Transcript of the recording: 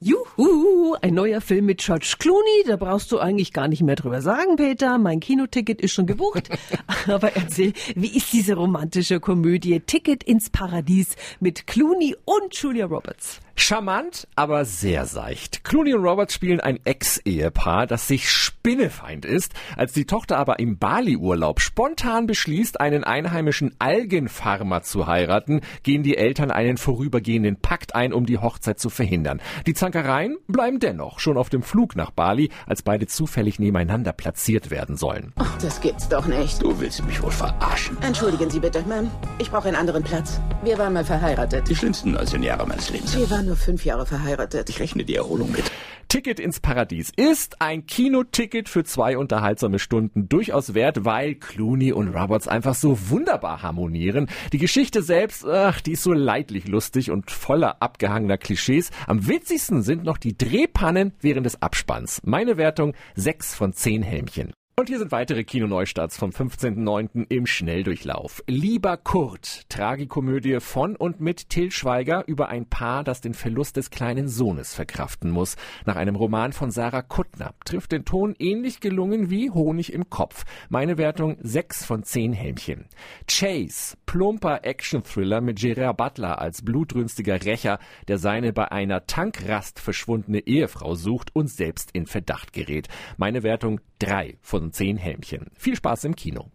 Juhu, ein neuer Film mit George Clooney, da brauchst du eigentlich gar nicht mehr drüber sagen, Peter. Mein Kinoticket ist schon gebucht. Aber erzähl, wie ist diese romantische Komödie Ticket ins Paradies mit Clooney und Julia Roberts? Charmant, aber sehr seicht. Clooney und Roberts spielen ein Ex-Ehepaar, das sich spinnefeind ist. Als die Tochter aber im Bali-Urlaub spontan beschließt, einen einheimischen Algenfarmer zu heiraten, gehen die Eltern einen vorübergehenden Pakt ein, um die Hochzeit zu verhindern. Die Zankereien bleiben dennoch schon auf dem Flug nach Bali, als beide zufällig nebeneinander platziert werden sollen. Ach, das gibt's doch nicht. Du willst mich wohl verarschen. Entschuldigen Sie bitte, Ma'am. Ich brauche einen anderen Platz. Wir waren mal verheiratet. Die schlimmsten 19 Jahre meines Lebens. Wir waren nur fünf Jahre verheiratet. Ich rechne die Erholung mit. Ticket ins Paradies ist ein Kinoticket für zwei unterhaltsame Stunden durchaus wert, weil Clooney und Roberts einfach so wunderbar harmonieren. Die Geschichte selbst, ach, die ist so leidlich lustig und voller abgehangener Klischees. Am witzigsten sind noch die Drehpannen während des Abspanns. Meine Wertung 6 von 10 Helmchen. Und hier sind weitere Kinoneustarts vom 15.09. im Schnelldurchlauf. Lieber Kurt, Tragikomödie von und mit Till Schweiger über ein Paar, das den Verlust des kleinen Sohnes verkraften muss. Nach einem Roman von Sarah Kuttner trifft den Ton ähnlich gelungen wie Honig im Kopf. Meine Wertung 6 von 10 Helmchen. Chase, plumper Action-Thriller mit Gerard Butler als blutrünstiger Rächer, der seine bei einer Tankrast verschwundene Ehefrau sucht und selbst in Verdacht gerät. Meine Wertung 3 von 10 Helmchen. Viel Spaß im Kino.